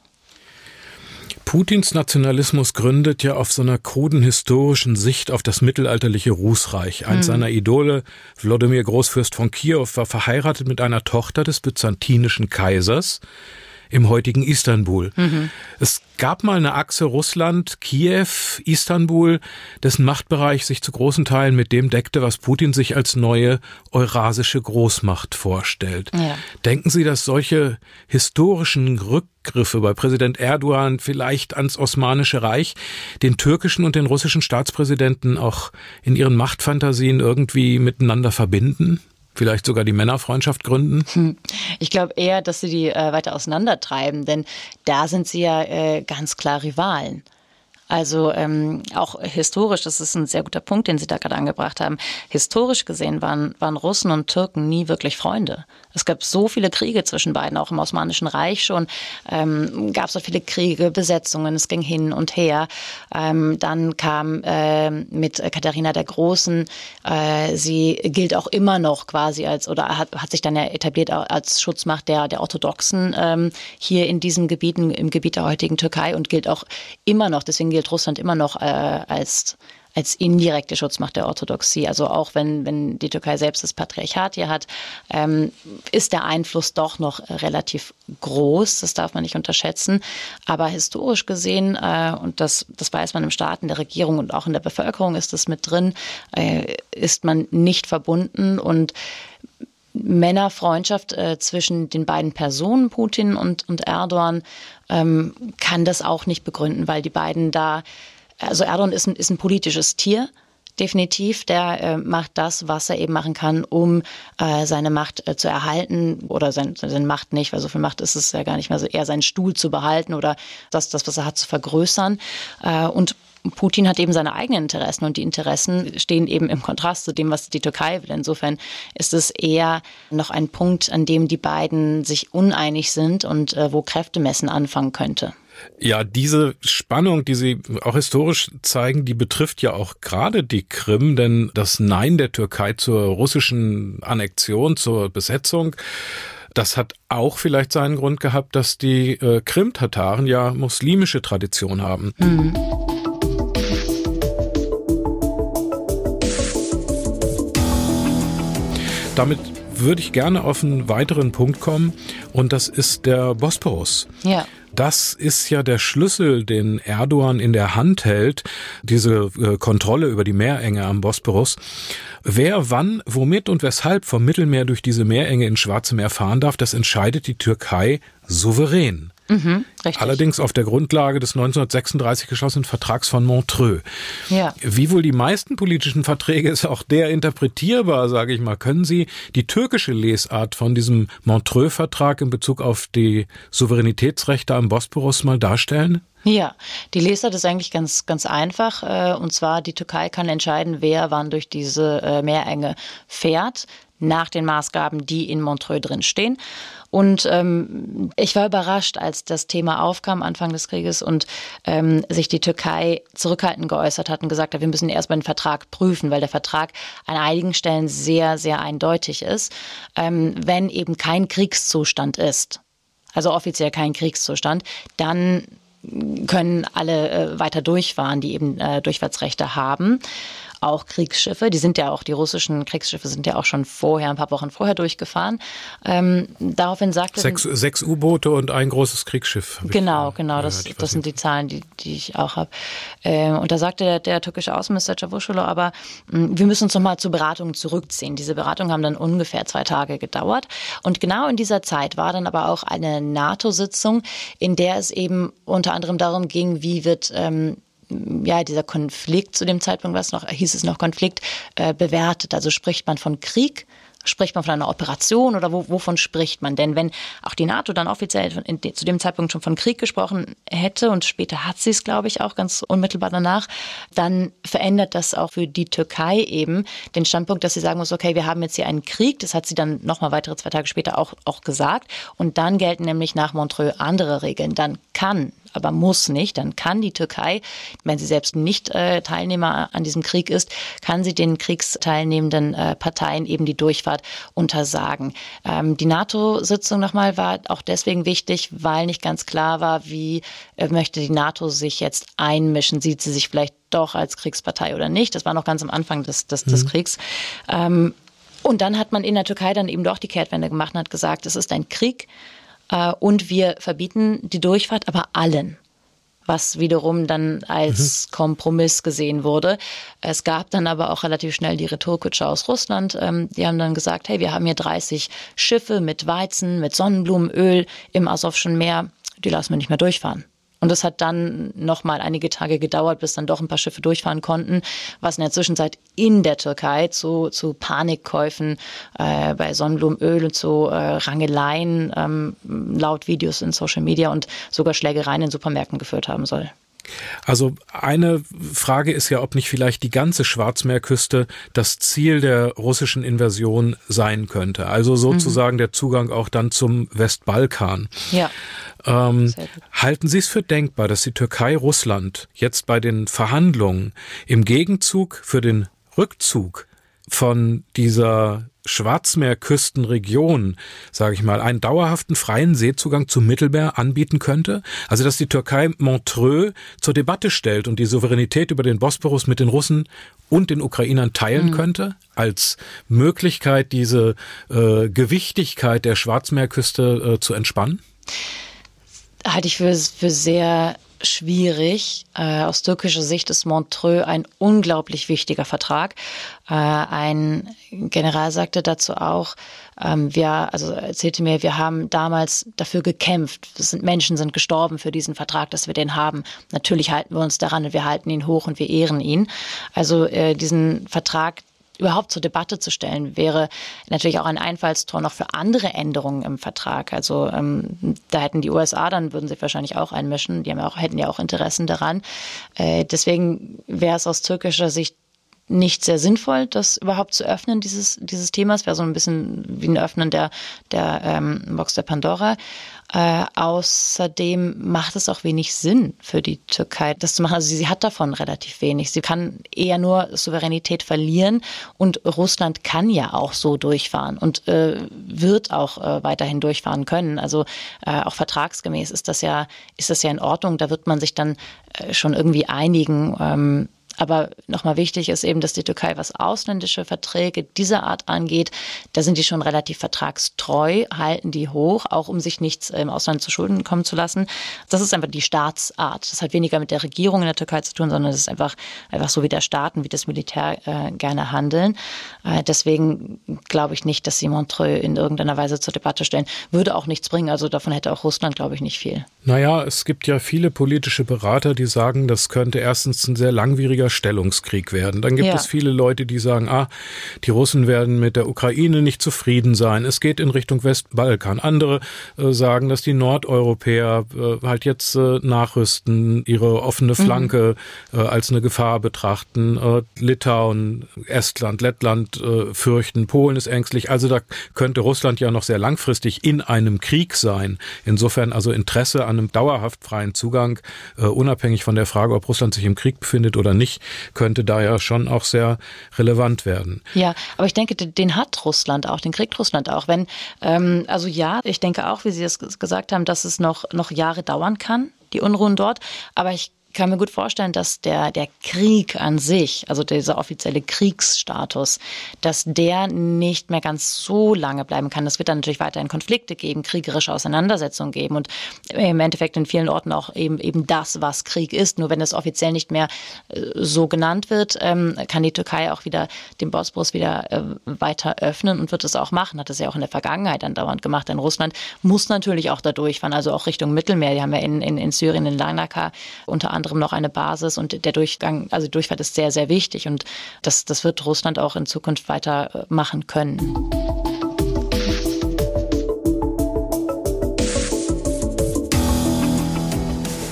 Putins Nationalismus gründet ja auf so einer kruden historischen Sicht auf das mittelalterliche Rußreich. Eins mhm. seiner Idole, Wladimir Großfürst von Kiew, war verheiratet mit einer Tochter des byzantinischen Kaisers im heutigen Istanbul. Mhm. Es gab mal eine Achse Russland, Kiew, Istanbul, dessen Machtbereich sich zu großen Teilen mit dem deckte, was Putin sich als neue eurasische Großmacht vorstellt. Ja. Denken Sie, dass solche historischen Rückgriffe bei Präsident Erdogan vielleicht ans Osmanische Reich den türkischen und den russischen Staatspräsidenten auch in ihren Machtfantasien irgendwie miteinander verbinden? Vielleicht sogar die Männerfreundschaft gründen? Hm. Ich glaube eher, dass sie die äh, weiter auseinandertreiben, denn da sind sie ja äh, ganz klar Rivalen. Also ähm, auch historisch, das ist ein sehr guter Punkt, den Sie da gerade angebracht haben. Historisch gesehen waren, waren Russen und Türken nie wirklich Freunde. Es gab so viele Kriege zwischen beiden, auch im Osmanischen Reich schon. Ähm, gab es so viele Kriege, Besetzungen, es ging hin und her. Ähm, dann kam äh, mit Katharina der Großen, äh, sie gilt auch immer noch quasi als, oder hat, hat sich dann ja etabliert als Schutzmacht der, der Orthodoxen ähm, hier in diesen Gebieten, im Gebiet der heutigen Türkei und gilt auch immer noch, deswegen gilt Russland immer noch äh, als als indirekte Schutzmacht der Orthodoxie. Also auch wenn, wenn die Türkei selbst das Patriarchat hier hat, ähm, ist der Einfluss doch noch relativ groß. Das darf man nicht unterschätzen. Aber historisch gesehen, äh, und das, das weiß man im Staat, in der Regierung und auch in der Bevölkerung ist das mit drin, äh, ist man nicht verbunden und Männerfreundschaft äh, zwischen den beiden Personen, Putin und, und Erdogan, ähm, kann das auch nicht begründen, weil die beiden da also Erdogan ist ein, ist ein politisches Tier. Definitiv, der äh, macht das, was er eben machen kann, um äh, seine Macht äh, zu erhalten oder sein, seine Macht nicht, weil so viel Macht ist es ja gar nicht mehr, so eher seinen Stuhl zu behalten oder das, das was er hat, zu vergrößern. Äh, und Putin hat eben seine eigenen Interessen und die Interessen stehen eben im Kontrast zu dem, was die Türkei will. Insofern ist es eher noch ein Punkt, an dem die beiden sich uneinig sind und äh, wo Kräftemessen anfangen könnte. Ja, diese Spannung, die Sie auch historisch zeigen, die betrifft ja auch gerade die Krim, denn das Nein der Türkei zur russischen Annexion, zur Besetzung, das hat auch vielleicht seinen Grund gehabt, dass die äh, Krim-Tataren ja muslimische Tradition haben. Mhm. Damit würde ich gerne auf einen weiteren Punkt kommen und das ist der Bosporus. Ja. Das ist ja der Schlüssel, den Erdogan in der Hand hält, diese äh, Kontrolle über die Meerenge am Bosporus. Wer wann, womit und weshalb vom Mittelmeer durch diese Meerenge ins Schwarze Meer fahren darf, das entscheidet die Türkei souverän. Mhm, Allerdings auf der Grundlage des 1936 geschlossenen Vertrags von Montreux. Ja. Wie wohl die meisten politischen Verträge ist auch der interpretierbar, sage ich mal. Können Sie die türkische Lesart von diesem Montreux-Vertrag in Bezug auf die Souveränitätsrechte am Bosporus mal darstellen? Ja, die Lesart ist eigentlich ganz, ganz einfach. Äh, und zwar, die Türkei kann entscheiden, wer wann durch diese äh, Meerenge fährt, nach den Maßgaben, die in Montreux drin stehen. Und ähm, ich war überrascht, als das Thema aufkam Anfang des Krieges und ähm, sich die Türkei zurückhaltend geäußert hat und gesagt hat, wir müssen erstmal den Vertrag prüfen, weil der Vertrag an einigen Stellen sehr, sehr eindeutig ist, ähm, wenn eben kein Kriegszustand ist. Also offiziell kein Kriegszustand, dann können alle äh, weiter durchfahren, die eben äh, Durchfahrtsrechte haben auch Kriegsschiffe. Die sind ja auch, die russischen Kriegsschiffe sind ja auch schon vorher, ein paar Wochen vorher durchgefahren. Ähm, daraufhin sagte. Sechs, sechs U-Boote und ein großes Kriegsschiff. Genau, genau. Das, das sind die Zahlen, die, die ich auch habe. Ähm, und da sagte der, der türkische Außenminister Cavusoglu aber, mh, hm, wir müssen uns nochmal zu Beratungen zurückziehen. Diese Beratungen haben dann ungefähr zwei Tage gedauert. Und genau in dieser Zeit war dann aber auch eine NATO-Sitzung, in der es eben unter anderem darum ging, wie wird ähm, ja, dieser Konflikt zu dem Zeitpunkt, was noch, hieß es noch Konflikt, äh, bewertet. Also spricht man von Krieg Spricht man von einer Operation oder wo, wovon spricht man? Denn wenn auch die NATO dann offiziell de, zu dem Zeitpunkt schon von Krieg gesprochen hätte und später hat sie es, glaube ich, auch ganz unmittelbar danach, dann verändert das auch für die Türkei eben den Standpunkt, dass sie sagen muss, okay, wir haben jetzt hier einen Krieg. Das hat sie dann nochmal weitere zwei Tage später auch, auch gesagt. Und dann gelten nämlich nach Montreux andere Regeln. Dann kann aber muss nicht. Dann kann die Türkei, wenn sie selbst nicht äh, Teilnehmer an diesem Krieg ist, kann sie den kriegsteilnehmenden äh, Parteien eben die Durchfahrt untersagen. Ähm, die NATO-Sitzung nochmal war auch deswegen wichtig, weil nicht ganz klar war, wie äh, möchte die NATO sich jetzt einmischen. Sieht sie sich vielleicht doch als Kriegspartei oder nicht? Das war noch ganz am Anfang des, des, des mhm. Kriegs. Ähm, und dann hat man in der Türkei dann eben doch die Kehrtwende gemacht und hat gesagt, es ist ein Krieg und wir verbieten die Durchfahrt aber allen was wiederum dann als mhm. Kompromiss gesehen wurde. Es gab dann aber auch relativ schnell die Retourkutsche aus Russland. Ähm, die haben dann gesagt, hey, wir haben hier 30 Schiffe mit Weizen, mit Sonnenblumenöl im Asowschen Meer, die lassen wir nicht mehr durchfahren. Und das hat dann noch mal einige Tage gedauert, bis dann doch ein paar Schiffe durchfahren konnten, was in der Zwischenzeit in der Türkei zu, zu Panikkäufen äh, bei Sonnenblumenöl und zu äh, Rangeleien ähm, laut Videos in Social Media und sogar Schlägereien in Supermärkten geführt haben soll. Also eine Frage ist ja, ob nicht vielleicht die ganze Schwarzmeerküste das Ziel der russischen Invasion sein könnte. Also sozusagen mhm. der Zugang auch dann zum Westbalkan. Ja. Ähm, halten Sie es für denkbar, dass die Türkei Russland jetzt bei den Verhandlungen im Gegenzug für den Rückzug von dieser Schwarzmeerküstenregion, sage ich mal, einen dauerhaften freien Seezugang zum Mittelmeer anbieten könnte? Also dass die Türkei Montreux zur Debatte stellt und die Souveränität über den Bosporus mit den Russen und den Ukrainern teilen mhm. könnte, als Möglichkeit, diese äh, Gewichtigkeit der Schwarzmeerküste äh, zu entspannen? Halte ich für, für sehr schwierig. Äh, aus türkischer Sicht ist Montreux ein unglaublich wichtiger Vertrag. Äh, ein General sagte dazu auch, ähm, wir, also erzählte mir, wir haben damals dafür gekämpft. Es sind Menschen sind gestorben für diesen Vertrag, dass wir den haben. Natürlich halten wir uns daran und wir halten ihn hoch und wir ehren ihn. Also äh, diesen Vertrag überhaupt zur Debatte zu stellen, wäre natürlich auch ein Einfallstor noch für andere Änderungen im Vertrag. Also ähm, da hätten die USA, dann würden sie wahrscheinlich auch einmischen. Die haben ja auch, hätten ja auch Interessen daran. Äh, deswegen wäre es aus türkischer Sicht nicht sehr sinnvoll, das überhaupt zu öffnen, dieses, dieses Themas. Wäre so ein bisschen wie ein Öffnen der, der ähm, Box der Pandora. Äh, außerdem macht es auch wenig Sinn für die Türkei, das zu machen. Also sie, sie, hat davon relativ wenig. Sie kann eher nur Souveränität verlieren und Russland kann ja auch so durchfahren und äh, wird auch äh, weiterhin durchfahren können. Also äh, auch vertragsgemäß ist das ja ist das ja in Ordnung. Da wird man sich dann äh, schon irgendwie einigen. Ähm, Aber nochmal wichtig ist eben, dass die Türkei, was ausländische Verträge dieser Art angeht, da sind die schon relativ vertragstreu, halten die hoch, auch um sich nichts im Ausland zu Schulden kommen zu lassen. Das ist einfach die Staatsart. Das hat weniger mit der Regierung in der Türkei zu tun, sondern es ist einfach, einfach so wie der Staaten, wie das Militär äh, gerne handeln. Äh, deswegen glaube ich nicht, dass sie Montreux in irgendeiner Weise zur Debatte stellen. Würde auch nichts bringen. Also davon hätte auch Russland, glaube ich, nicht viel. Naja, es gibt ja viele politische Berater, die sagen, das könnte erstens ein sehr langwieriger Stellungskrieg werden. Dann gibt ja. es viele Leute, die sagen, ah, die Russen werden mit der Ukraine nicht zufrieden sein. Es geht in Richtung Westbalkan. Andere äh, sagen, dass die Nordeuropäer äh, halt jetzt äh, nachrüsten, ihre offene mhm. Flanke mhm. als eine Gefahr betrachten. Äh, Litauen, Estland, Lettland äh, fürchten, Polen ist ängstlich. Also da könnte Russland ja noch sehr langfristig in einem Krieg sein. Insofern also Interesse an einem dauerhaft freien Zugang, unabhängig von der Frage, ob Russland sich im Krieg befindet oder nicht, könnte da ja schon auch sehr relevant werden. Ja, aber ich denke, den hat Russland auch, den kriegt Russland auch. Wenn, ähm, also ja, ich denke auch, wie Sie es gesagt haben, dass es noch, noch Jahre dauern kann, die Unruhen dort. Aber ich kann mir gut vorstellen, dass der, der Krieg an sich, also dieser offizielle Kriegsstatus, dass der nicht mehr ganz so lange bleiben kann. Es wird dann natürlich weiterhin Konflikte geben, kriegerische Auseinandersetzungen geben und im Endeffekt in vielen Orten auch eben, eben das, was Krieg ist. Nur wenn es offiziell nicht mehr äh, so genannt wird, ähm, kann die Türkei auch wieder den Bosporus wieder äh, weiter öffnen und wird es auch machen. Hat es ja auch in der Vergangenheit andauernd gemacht. Denn Russland muss natürlich auch da durchfahren, also auch Richtung Mittelmeer. Die haben ja in, in, in Syrien, in Larnaca unter anderem anderem noch eine Basis und der Durchgang, also Durchfahrt ist sehr, sehr wichtig und das, das wird Russland auch in Zukunft weiter äh, können.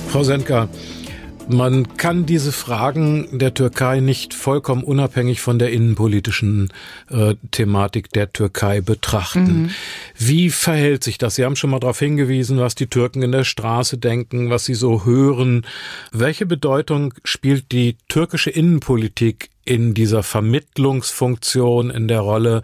Frau Senka, man kann diese Fragen der Türkei nicht vollkommen unabhängig von der innenpolitischen äh, Thematik der Türkei betrachten. Mhm. Wie verhält sich das? Sie haben schon mal darauf hingewiesen, was die Türken in der Straße denken, was sie so hören. Welche Bedeutung spielt die türkische Innenpolitik in dieser Vermittlungsfunktion, in der Rolle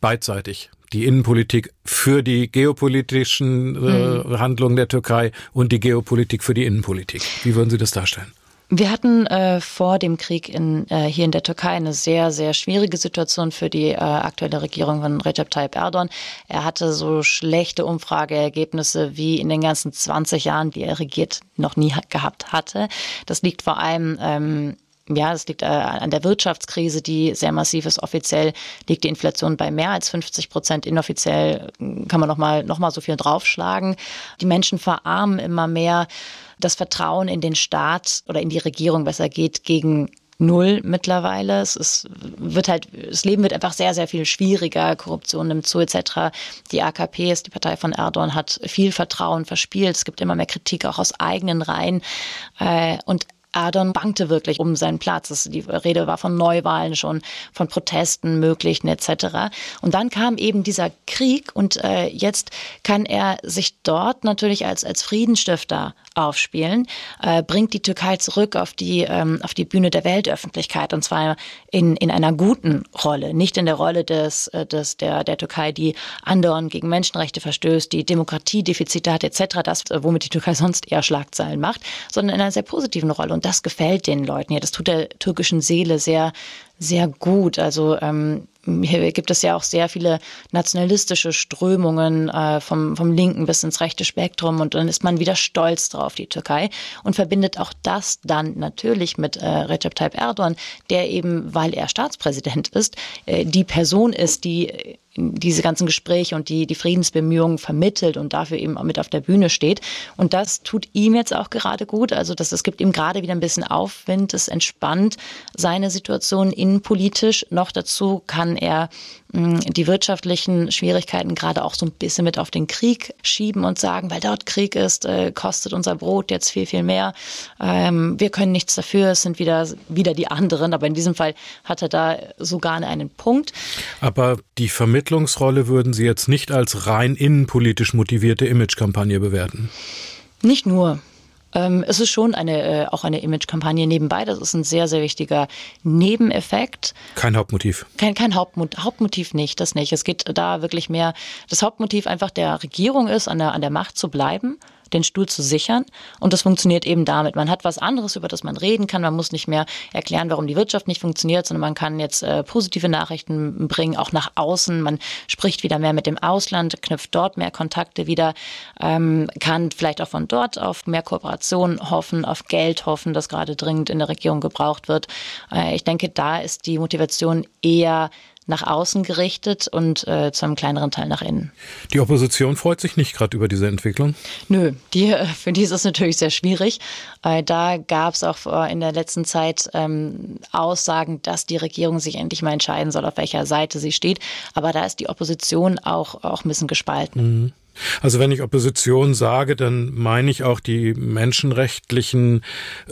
beidseitig? Die Innenpolitik für die geopolitischen äh, mhm. Handlungen der Türkei und die Geopolitik für die Innenpolitik. Wie würden Sie das darstellen? Wir hatten äh, vor dem Krieg in, äh, hier in der Türkei eine sehr, sehr schwierige Situation für die äh, aktuelle Regierung von Recep Tayyip Erdogan. Er hatte so schlechte Umfrageergebnisse wie in den ganzen 20 Jahren, die er regiert, noch nie gehabt hatte. Das liegt vor allem ähm, ja, das liegt äh, an der Wirtschaftskrise, die sehr massiv ist. Offiziell liegt die Inflation bei mehr als 50 Prozent. Inoffiziell hm, kann man noch mal, noch mal so viel draufschlagen. Die Menschen verarmen immer mehr. Das Vertrauen in den Staat oder in die Regierung besser geht gegen null mittlerweile. Es ist, wird halt, das Leben wird einfach sehr, sehr viel schwieriger. Korruption nimmt zu, etc. Die AKP ist die Partei von Erdogan, hat viel Vertrauen verspielt. Es gibt immer mehr Kritik auch aus eigenen Reihen. Äh, und Erdogan bangte wirklich um seinen Platz. Die Rede war von Neuwahlen schon, von Protesten möglichen etc. Und dann kam eben dieser Krieg und äh, jetzt kann er sich dort natürlich als, als Friedensstifter aufspielen, äh, bringt die Türkei zurück auf die, ähm, auf die Bühne der Weltöffentlichkeit und zwar in, in einer guten Rolle, nicht in der Rolle des, äh, des, der, der Türkei, die andauernd gegen Menschenrechte verstößt, die Demokratiedefizite hat etc., das, womit die Türkei sonst eher Schlagzeilen macht, sondern in einer sehr positiven Rolle. Und das gefällt den Leuten ja. Das tut der türkischen Seele sehr, sehr gut. Also ähm, hier gibt es ja auch sehr viele nationalistische Strömungen äh, vom, vom linken bis ins rechte Spektrum und dann ist man wieder stolz drauf, die Türkei, und verbindet auch das dann natürlich mit äh, Recep Tayyip Erdogan, der eben, weil er Staatspräsident ist, äh, die Person ist, die diese ganzen Gespräche und die, die Friedensbemühungen vermittelt und dafür eben auch mit auf der Bühne steht. Und das tut ihm jetzt auch gerade gut. Also das, es gibt ihm gerade wieder ein bisschen Aufwind, es entspannt seine Situation innenpolitisch. Noch dazu kann er die wirtschaftlichen Schwierigkeiten gerade auch so ein bisschen mit auf den Krieg schieben und sagen, weil dort Krieg ist, äh, kostet unser Brot jetzt viel, viel mehr. Ähm, wir können nichts dafür, es sind wieder, wieder die anderen. Aber in diesem Fall hat er da sogar einen Punkt. Aber die Vermittlungsrolle würden Sie jetzt nicht als rein innenpolitisch motivierte Imagekampagne bewerten? Nicht nur. Ähm, es ist schon eine, äh, auch eine Image-Kampagne nebenbei. Das ist ein sehr, sehr wichtiger Nebeneffekt. Kein Hauptmotiv. Kein, kein Hauptmot Hauptmotiv nicht, das nicht. Es geht da wirklich mehr, das Hauptmotiv einfach der Regierung ist, an der, an der Macht zu bleiben den Stuhl zu sichern. Und das funktioniert eben damit. Man hat was anderes, über das man reden kann. Man muss nicht mehr erklären, warum die Wirtschaft nicht funktioniert, sondern man kann jetzt äh, positive Nachrichten bringen, auch nach außen. Man spricht wieder mehr mit dem Ausland, knüpft dort mehr Kontakte wieder, ähm, kann vielleicht auch von dort auf mehr Kooperation hoffen, auf Geld hoffen, das gerade dringend in der Regierung gebraucht wird. Äh, ich denke, da ist die Motivation eher nach außen gerichtet und äh, zu einem kleineren Teil nach innen. Die Opposition freut sich nicht gerade über diese Entwicklung? Nö, die, äh, für die ist es natürlich sehr schwierig. Äh, da gab es auch in der letzten Zeit ähm, Aussagen, dass die Regierung sich endlich mal entscheiden soll, auf welcher Seite sie steht. Aber da ist die Opposition auch, auch ein bisschen gespalten. Mhm. Also wenn ich Opposition sage, dann meine ich auch die menschenrechtlichen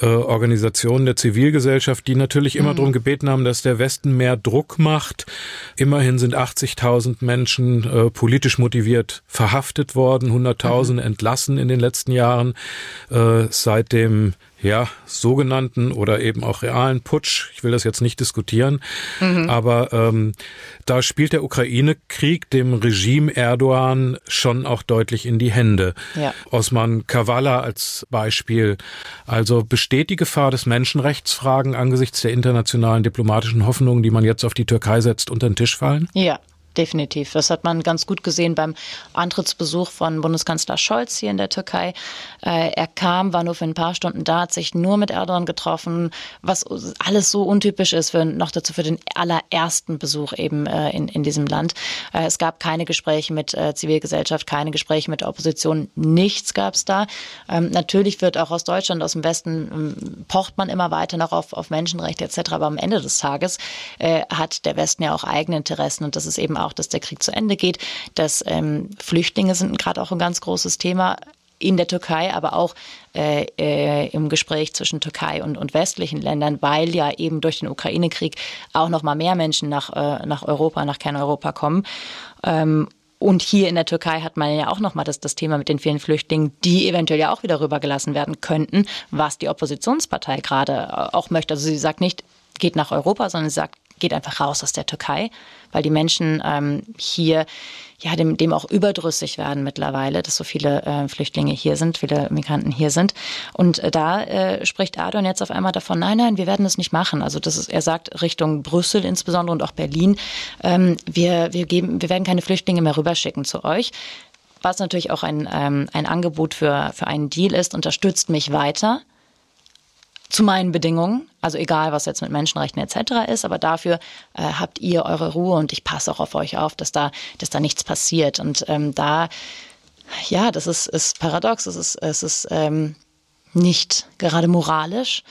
äh, Organisationen der Zivilgesellschaft, die natürlich immer mhm. darum gebeten haben, dass der Westen mehr Druck macht. Immerhin sind 80.000 Menschen äh, politisch motiviert verhaftet worden, 100.000 mhm. entlassen in den letzten Jahren. Äh, seit dem ja, sogenannten oder eben auch realen Putsch. Ich will das jetzt nicht diskutieren, mhm. aber ähm, da spielt der Ukraine-Krieg dem Regime Erdogan schon auch deutlich in die Hände. Ja. Osman Kavala als Beispiel. Also besteht die Gefahr des Menschenrechtsfragen angesichts der internationalen diplomatischen Hoffnungen, die man jetzt auf die Türkei setzt, unter den Tisch fallen? Ja, definitiv. Das hat man ganz gut gesehen beim Antrittsbesuch von Bundeskanzler Scholz hier in der Türkei. Äh, er kam, war nur für ein paar Stunden da, hat sich nur mit Erdogan getroffen, was alles so untypisch ist für noch dazu für den allerersten Besuch eben äh, in, in diesem Land. Äh, es gab keine Gespräche mit Zivilgesellschaft, keine Gespräche mit der Opposition, nichts gab es da. Ähm, natürlich wird auch aus Deutschland, aus dem Westen, ähm, pocht man immer weiter noch auf, auf Menschenrechte etc. Aber am Ende des Tages hat der Westen ja auch eigene Interessen und das ist eben auch auch, dass der Krieg zu Ende geht, dass ähm, Flüchtlinge sind gerade auch ein ganz großes Thema in der Türkei, aber auch äh, äh, im Gespräch zwischen Türkei und, und westlichen Ländern, weil ja eben durch den Ukraine-Krieg auch noch mal mehr Menschen nach, äh, nach Europa, nach Kerneuropa kommen. Ähm, und hier in der Türkei hat man ja auch nochmal das, das Thema mit den vielen Flüchtlingen, die eventuell ja auch wieder rübergelassen werden könnten, was die Oppositionspartei gerade auch möchte. Also sie sagt nicht, geht nach Europa, sondern sie sagt, geht einfach raus aus der Türkei, weil die Menschen ähm, hier ja dem, dem auch überdrüssig werden mittlerweile, dass so viele äh, Flüchtlinge hier sind, viele Migranten hier sind. Und äh, da äh, spricht Erdogan jetzt auf einmal davon, nein, nein, wir werden das nicht machen. Also das ist, er sagt Richtung Brüssel insbesondere und auch Berlin, ähm, wir, wir, geben, wir werden keine Flüchtlinge mehr rüberschicken zu euch was natürlich auch ein, ähm, ein Angebot für, für einen Deal ist, unterstützt mich weiter zu meinen Bedingungen, also egal, was jetzt mit Menschenrechten etc. ist, aber dafür äh, habt ihr eure Ruhe und ich passe auch auf euch auf, dass da, dass da nichts passiert. Und ähm, da, ja, das ist, ist paradox, es ist, es ist ähm, nicht gerade moralisch,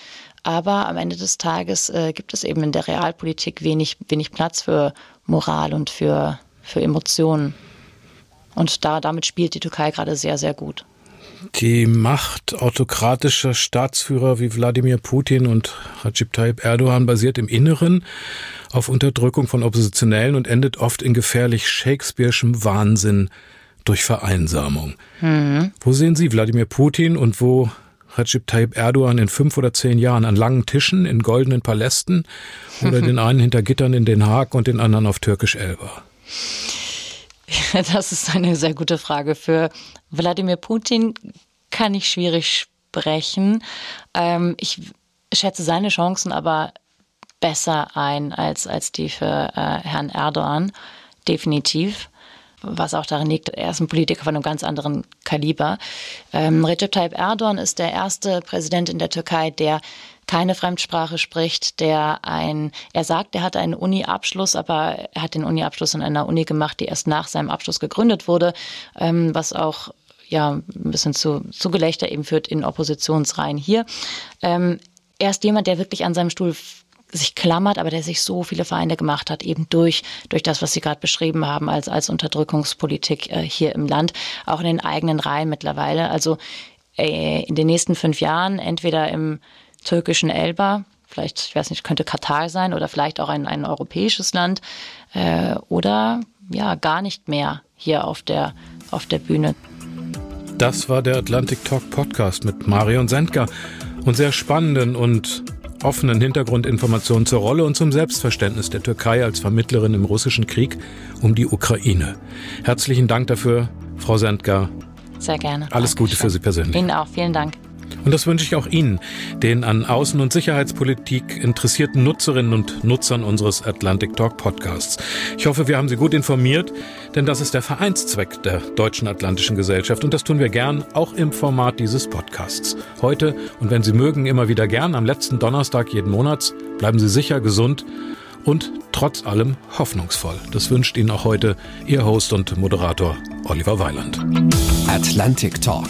aber am Ende des Tages äh, gibt es eben in der Realpolitik wenig, wenig Platz für Moral und für, für Emotionen. Und da, damit spielt die Türkei gerade sehr, sehr gut. Die Macht autokratischer Staatsführer wie Wladimir Putin und Recep Tayyip Erdogan basiert im Inneren auf Unterdrückung von Oppositionellen und endet oft in gefährlich Shakespeare'schem Wahnsinn durch Vereinsamung. Mhm. Wo sehen Sie Wladimir Putin und wo Recep Tayyip Erdogan in fünf oder zehn Jahren an langen Tischen in goldenen Palästen oder den einen hinter Gittern in Den Haag und den anderen auf Türkisch Das ist eine sehr gute Frage. Für Wladimir Putin kann ich schwierig sprechen. Ähm, ich schätze seine Chancen aber besser ein als, als die für äh, Herrn Erdogan. Definitiv. Was auch darin liegt, er ist ein Politiker von einem ganz anderen Kaliber. Ähm, Recep Tayyip Erdogan ist der erste Präsident in der Türkei, der keine Fremdsprache spricht, der ein, er sagt, er hat einen Uni-Abschluss, aber er hat den Uni-Abschluss in einer Uni gemacht, die erst nach seinem Abschluss gegründet wurde, ähm, was auch ja ein bisschen zu, zu Gelächter eben führt in Oppositionsreihen hier. Ähm, er ist jemand, der wirklich an seinem Stuhl sich klammert, aber der sich so viele Feinde gemacht hat, eben durch, durch das, was Sie gerade beschrieben haben, als, als Unterdrückungspolitik äh, hier im Land, auch in den eigenen Reihen mittlerweile. Also äh, in den nächsten fünf Jahren entweder im türkischen Elba, vielleicht, ich weiß nicht, könnte Katar sein oder vielleicht auch ein, ein europäisches Land äh, oder ja, gar nicht mehr hier auf der, auf der Bühne. Das war der Atlantic Talk Podcast mit Marion Sendker und sehr spannenden und offenen Hintergrundinformationen zur Rolle und zum Selbstverständnis der Türkei als Vermittlerin im russischen Krieg um die Ukraine. Herzlichen Dank dafür, Frau Sendker. Sehr gerne. Alles Dankeschön. Gute für Sie persönlich. Ihnen auch. Vielen Dank. Und das wünsche ich auch Ihnen, den an Außen- und Sicherheitspolitik interessierten Nutzerinnen und Nutzern unseres Atlantic Talk Podcasts. Ich hoffe, wir haben Sie gut informiert, denn das ist der Vereinszweck der Deutschen Atlantischen Gesellschaft und das tun wir gern auch im Format dieses Podcasts. Heute und wenn Sie mögen, immer wieder gern am letzten Donnerstag jeden Monats. Bleiben Sie sicher gesund und trotz allem hoffnungsvoll. Das wünscht Ihnen auch heute Ihr Host und Moderator Oliver Weiland. Atlantic Talk